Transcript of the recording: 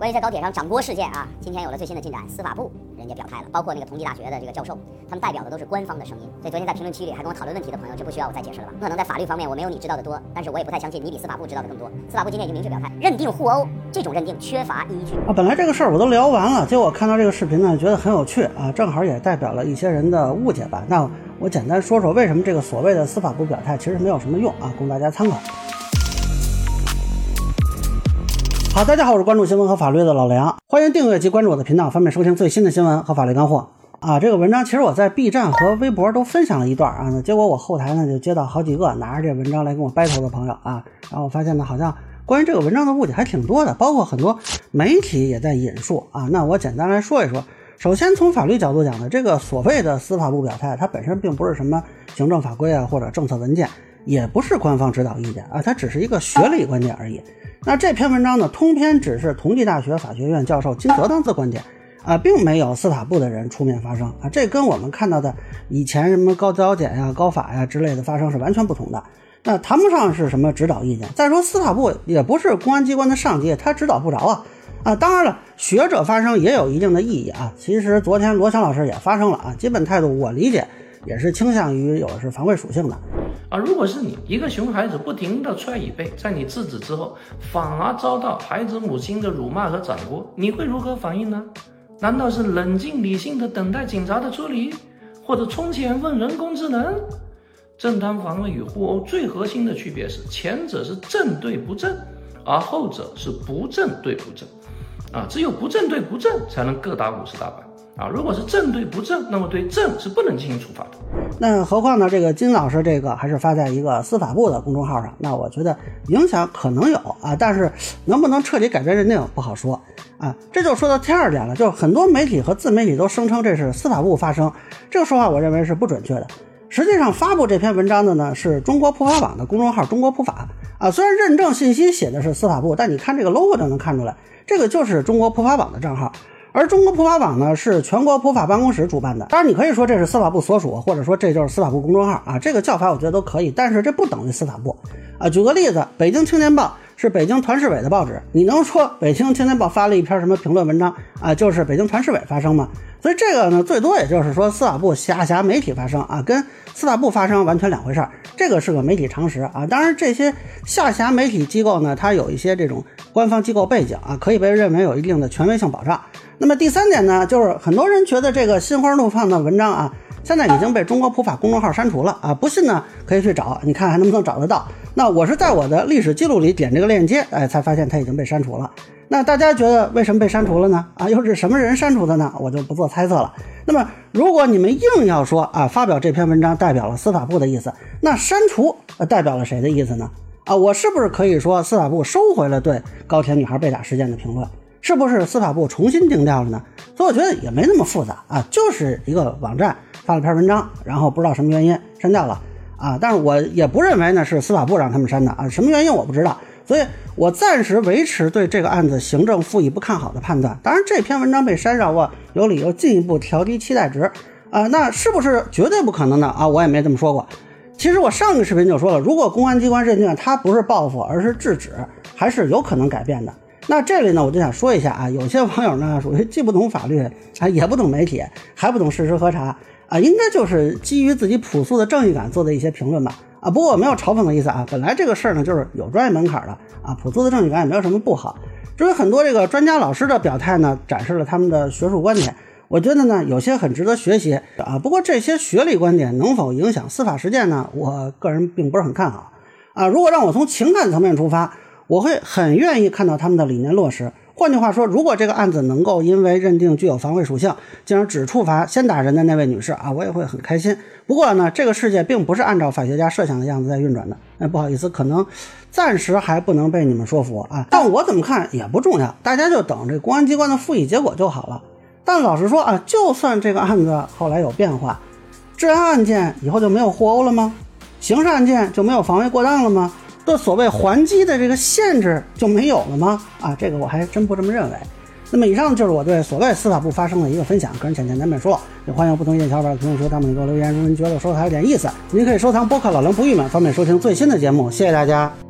关于在高铁上掌掴事件啊，今天有了最新的进展，司法部人家表态了，包括那个同济大学的这个教授，他们代表的都是官方的声音。所以昨天在评论区里还跟我讨论问题的朋友，就不需要我再解释了吧？可能在法律方面我没有你知道的多，但是我也不太相信你比司法部知道的更多。司法部今天已经明确表态，认定互殴这种认定缺乏依据啊。本来这个事儿我都聊完了，结果看到这个视频呢，觉得很有趣啊，正好也代表了一些人的误解吧。那我简单说说为什么这个所谓的司法部表态其实没有什么用啊，供大家参考。好，大家好，我是关注新闻和法律的老梁，欢迎订阅及关注我的频道，方便收听最新的新闻和法律干货啊。这个文章其实我在 B 站和微博都分享了一段啊，那结果我后台呢就接到好几个拿着这文章来跟我掰头的朋友啊，然后我发现呢，好像关于这个文章的误解还挺多的，包括很多媒体也在引述啊。那我简单来说一说，首先从法律角度讲呢，这个所谓的司法部表态，它本身并不是什么行政法规啊或者政策文件，也不是官方指导意见啊，它只是一个学理观点而已。那这篇文章呢，通篇只是同济大学法学院教授金泽当次观点，啊，并没有司法部的人出面发声啊，这跟我们看到的以前什么高教检呀、高法呀之类的发声是完全不同的，那谈不上是什么指导意见。再说司法部也不是公安机关的上级，他指导不着啊，啊，当然了，学者发声也有一定的意义啊。其实昨天罗翔老师也发声了啊，基本态度我理解也是倾向于有是防卫属性的。啊，如果是你一个熊孩子不停地踹椅背，在你制止之后，反而遭到孩子母亲的辱骂和掌掴，你会如何反应呢？难道是冷静理性的等待警察的处理，或者充钱问人工智能？正当防卫与互殴最核心的区别是，前者是正对不正，而后者是不正对不正。啊，只有不正对不正，才能各打五十大板。啊，如果是正对不正，那么对正是不能进行处罚的。那何况呢？这个金老师这个还是发在一个司法部的公众号上，那我觉得影响可能有啊，但是能不能彻底改变认定不好说啊。这就说到第二点了，就是很多媒体和自媒体都声称这是司法部发声，这个说法我认为是不准确的。实际上发布这篇文章的呢是中国普法网的公众号“中国普法”啊，虽然认证信息写的是司法部，但你看这个 logo 就能看出来，这个就是中国普法网的账号。而中国普法网呢，是全国普法办公室主办的。当然，你可以说这是司法部所属，或者说这就是司法部公众号啊，这个叫法我觉得都可以。但是这不等于司法部啊。举个例子，北京青年报是北京团市委的报纸，你能说北京青年报发了一篇什么评论文章啊，就是北京团市委发声吗？所以这个呢，最多也就是说司法部下辖媒体发声啊，跟司法部发声完全两回事儿。这个是个媒体常识啊。当然，这些下辖媒体机构呢，它有一些这种官方机构背景啊，可以被认为有一定的权威性保障。那么第三点呢，就是很多人觉得这个心花怒放的文章啊，现在已经被中国普法公众号删除了啊。不信呢，可以去找，你看还能不能找得到？那我是在我的历史记录里点这个链接，哎，才发现它已经被删除了。那大家觉得为什么被删除了呢？啊，又是什么人删除的呢？我就不做猜测了。那么如果你们硬要说啊，发表这篇文章代表了司法部的意思，那删除代表了谁的意思呢？啊，我是不是可以说司法部收回了对高铁女孩被打事件的评论？是不是司法部重新定调了呢？所以我觉得也没那么复杂啊，就是一个网站发了篇文章，然后不知道什么原因删掉了啊。但是我也不认为呢是司法部让他们删的啊，什么原因我不知道，所以我暂时维持对这个案子行政复议不看好的判断。当然这篇文章被删，让我有理由进一步调低期待值啊。那是不是绝对不可能的啊？我也没这么说过。其实我上个视频就说了，如果公安机关认定他不是报复，而是制止，还是有可能改变的。那这里呢，我就想说一下啊，有些网友呢属于既不懂法律啊，也不懂媒体，还不懂事实核查啊，应该就是基于自己朴素的正义感做的一些评论吧啊。不过我没有嘲讽的意思啊，本来这个事儿呢就是有专业门槛的啊，朴素的正义感也没有什么不好。至于很多这个专家老师的表态呢，展示了他们的学术观点，我觉得呢有些很值得学习啊。不过这些学历观点能否影响司法实践呢？我个人并不是很看好啊。如果让我从情感层面出发。我会很愿意看到他们的理念落实。换句话说，如果这个案子能够因为认定具有防卫属性，进而只处罚先打人的那位女士啊，我也会很开心。不过呢，这个世界并不是按照法学家设想的样子在运转的。哎，不好意思，可能暂时还不能被你们说服啊。但我怎么看也不重要，大家就等这公安机关的复议结果就好了。但老实说啊，就算这个案子后来有变化，治安案件以后就没有互殴了吗？刑事案件就没有防卫过当了吗？就所谓还击的这个限制就没有了吗？啊，这个我还真不这么认为。那么以上就是我对所谓司法部发生的一个分享，个人浅见难免说，也欢迎不同意见小伙伴评论区弹幕里给我留言。如果您觉得我说的还有点意思，您可以收藏播客老梁不郁闷，方便收听最新的节目。谢谢大家。